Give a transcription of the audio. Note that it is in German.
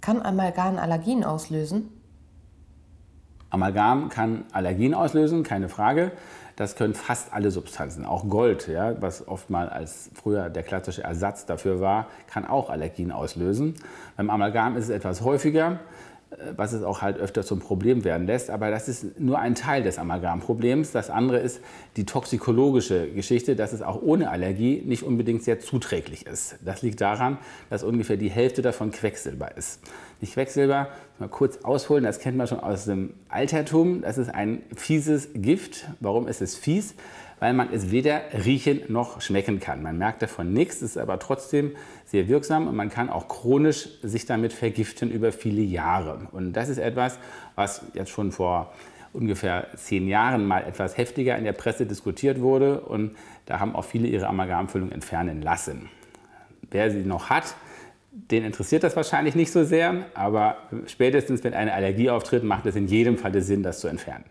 Kann Amalgam Allergien auslösen? Amalgam kann Allergien auslösen, keine Frage. Das können fast alle Substanzen. Auch Gold, ja, was oft mal als früher der klassische Ersatz dafür war, kann auch Allergien auslösen. Beim Amalgam ist es etwas häufiger. Äh, was es auch halt öfter zum Problem werden lässt. Aber das ist nur ein Teil des Amalgamproblems. Das andere ist die toxikologische Geschichte, dass es auch ohne Allergie nicht unbedingt sehr zuträglich ist. Das liegt daran, dass ungefähr die Hälfte davon Quecksilber ist. Nicht Quecksilber, mal kurz ausholen, das kennt man schon aus dem Altertum. Das ist ein fieses Gift. Warum ist es fies? weil man es weder riechen noch schmecken kann. Man merkt davon nichts, ist aber trotzdem sehr wirksam und man kann auch chronisch sich damit vergiften über viele Jahre. Und das ist etwas, was jetzt schon vor ungefähr zehn Jahren mal etwas heftiger in der Presse diskutiert wurde und da haben auch viele ihre Amalgamfüllung entfernen lassen. Wer sie noch hat, den interessiert das wahrscheinlich nicht so sehr, aber spätestens wenn eine Allergie auftritt, macht es in jedem Fall Sinn, das zu entfernen.